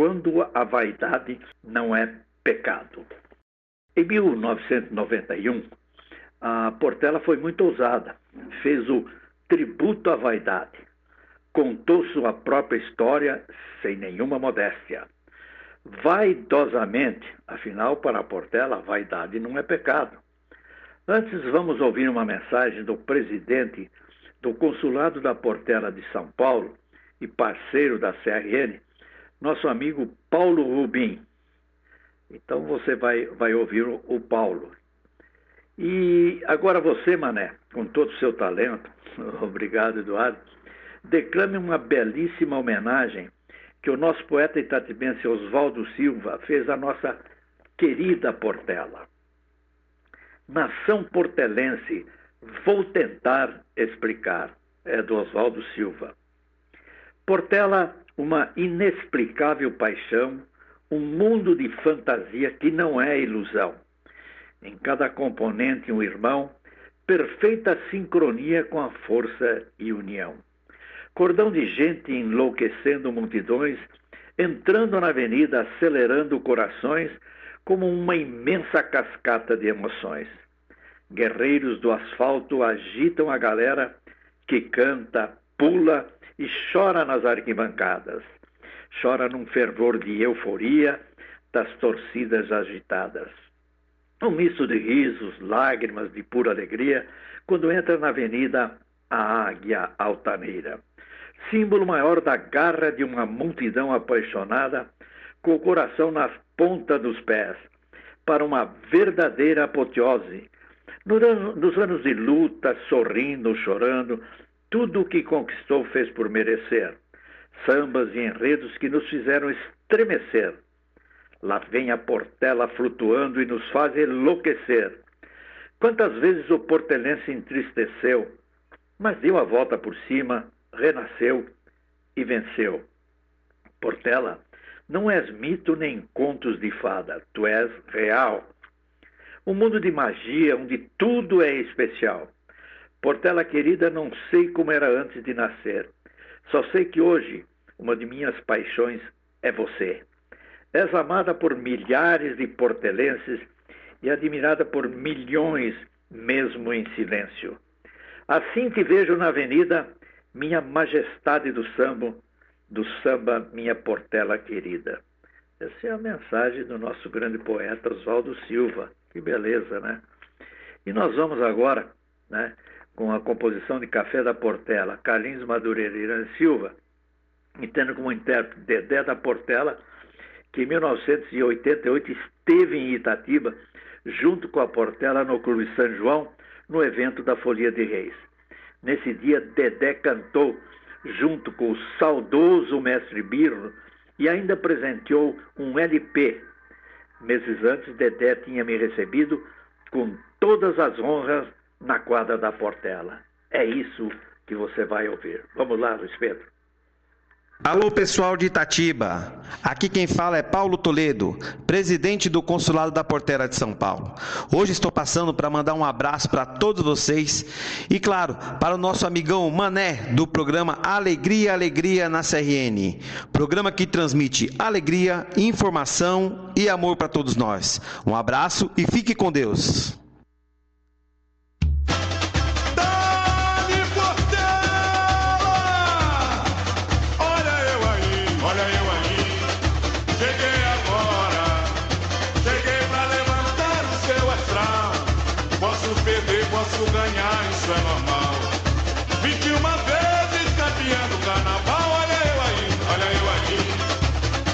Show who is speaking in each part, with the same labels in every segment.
Speaker 1: quando a vaidade não é pecado. Em 1991, a Portela foi muito ousada, fez o tributo à vaidade, contou sua própria história sem nenhuma modéstia. Vaidosamente, afinal, para a Portela, a vaidade não é pecado. Antes, vamos ouvir uma mensagem do presidente do Consulado da Portela de São Paulo e parceiro da CRN, nosso amigo Paulo Rubim. Então você vai, vai ouvir o, o Paulo. E agora você, Mané, com todo o seu talento, obrigado, Eduardo, declame uma belíssima homenagem que o nosso poeta itatibense Oswaldo Silva fez à nossa querida Portela. Nação portelense, vou tentar explicar. É do Oswaldo Silva. Portela, uma inexplicável paixão, um mundo de fantasia que não é ilusão. Em cada componente, um irmão, perfeita sincronia com a força e união. Cordão de gente enlouquecendo multidões, entrando na avenida, acelerando corações, como uma imensa cascata de emoções. Guerreiros do asfalto agitam a galera que canta, pula e chora nas arquibancadas. Chora num fervor de euforia das torcidas agitadas. Um misto de risos, lágrimas de pura alegria quando entra na avenida a águia altaneira. Símbolo maior da garra de uma multidão apaixonada, com o coração nas pontas dos pés, para uma verdadeira apoteose nos anos de luta, sorrindo, chorando, tudo o que conquistou fez por merecer. Sambas e enredos que nos fizeram estremecer. Lá vem a Portela flutuando e nos faz enlouquecer. Quantas vezes o portelense entristeceu, mas deu a volta por cima, renasceu e venceu. Portela, não és mito nem contos de fada, tu és real um mundo de magia onde tudo é especial. Portela querida, não sei como era antes de nascer. Só sei que hoje uma de minhas paixões é você. És amada por milhares de portelenses e admirada por milhões, mesmo em silêncio. Assim te vejo na avenida, minha majestade do samba, do samba, minha Portela querida. Essa é a mensagem do nosso grande poeta Oswaldo Silva. Que beleza, né? E nós vamos agora, né, com a composição de Café da Portela, Carlinhos Madureira e Irã Silva, e tendo como intérprete Dedé da Portela, que em 1988 esteve em Itatiba, junto com a Portela no Clube São João, no evento da Folia de Reis. Nesse dia, Dedé cantou junto com o saudoso mestre Birro e ainda presenteou um LP Meses antes, Dedé tinha me recebido com todas as honras na quadra da Portela. É isso que você vai ouvir. Vamos lá, Luiz Pedro.
Speaker 2: Alô pessoal de Itatiba, aqui quem fala é Paulo Toledo, presidente do Consulado da Portela de São Paulo. Hoje estou passando para mandar um abraço para todos vocês e, claro, para o nosso amigão Mané do programa Alegria, Alegria na CRN. Programa que transmite alegria, informação e amor para todos nós. Um abraço e fique com Deus.
Speaker 3: ganhar, isso é normal. 21 vezes campeão do carnaval, olha eu aí, olha eu aí.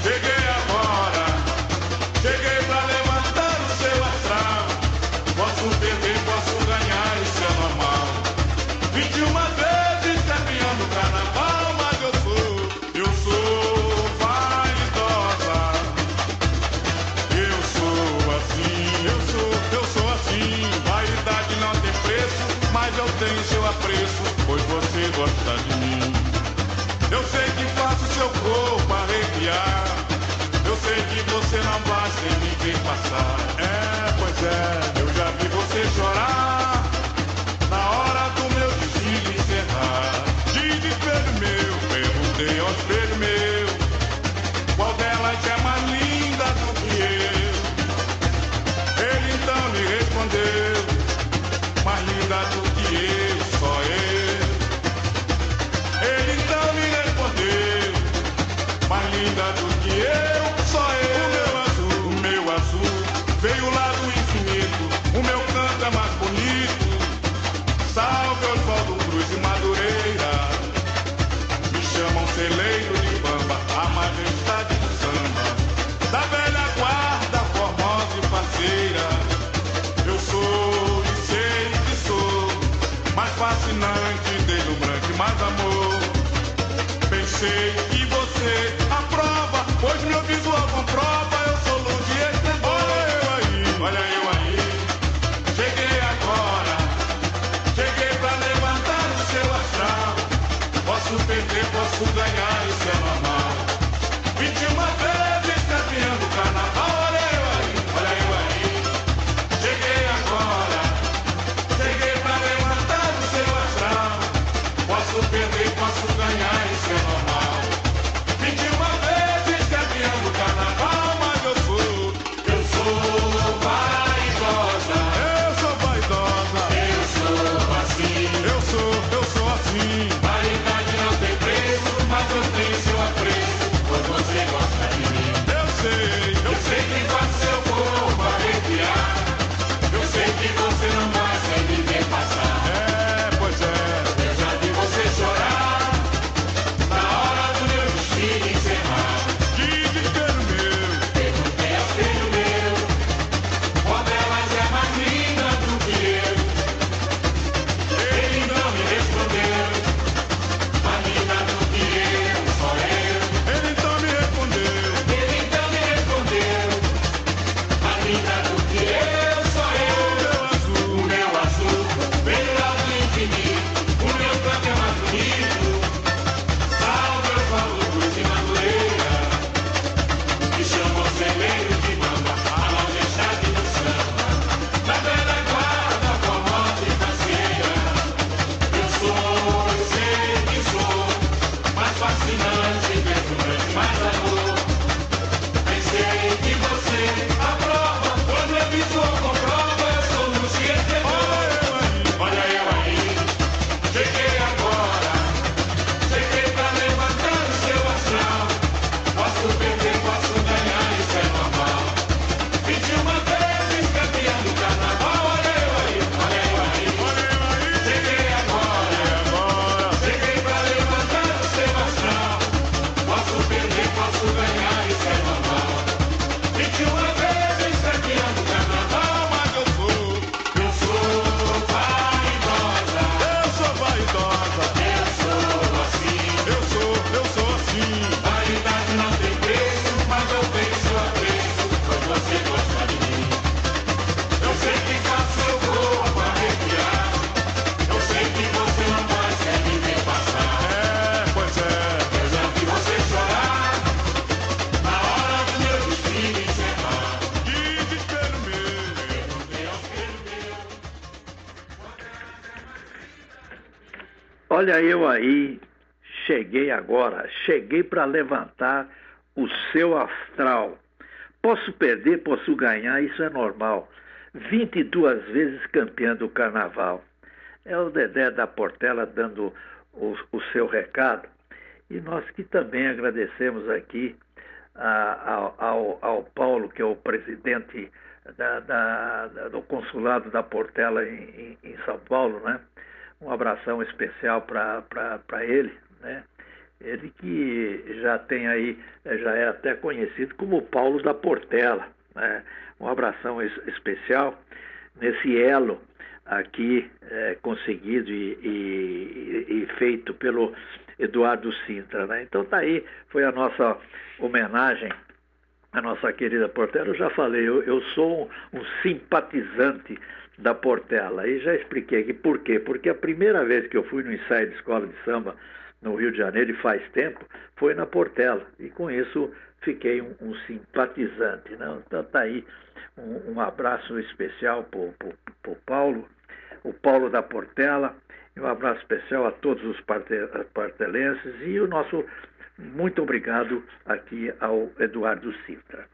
Speaker 3: Cheguei agora, cheguei pra levantar o seu astral. Posso perder, posso ganhar, isso é normal. 21 corpo arrepiar. Eu sei que você não vai sem ninguém passar. É, pois é. distante, deslumbrante, mas amor. Pensei
Speaker 1: Olha eu aí, cheguei agora, cheguei para levantar o seu astral. Posso perder, posso ganhar, isso é normal. 22 vezes campeão do carnaval. É o Dedé da Portela dando o, o seu recado. E nós que também agradecemos aqui a, ao, ao, Paulo, que é o presidente da, da, do consulado da Portela em, em São Paulo, né? Um abração especial para ele, né? Ele que já tem aí, já é até conhecido como Paulo da Portela, né? Um abração especial nesse elo aqui é, conseguido e, e, e, feito pelo Eduardo Sintra, né? Então tá aí, foi a nossa homenagem à nossa querida Portela. Eu já falei, eu, eu sou um, um simpatizante da Portela. E já expliquei aqui por quê. Porque a primeira vez que eu fui no ensaio de escola de samba no Rio de Janeiro, e faz tempo, foi na Portela. E com isso fiquei um, um simpatizante. Né? Então tá aí um, um abraço especial para o Paulo, o Paulo da Portela, e um abraço especial a todos os partelenses e o nosso muito obrigado aqui ao Eduardo Sintra.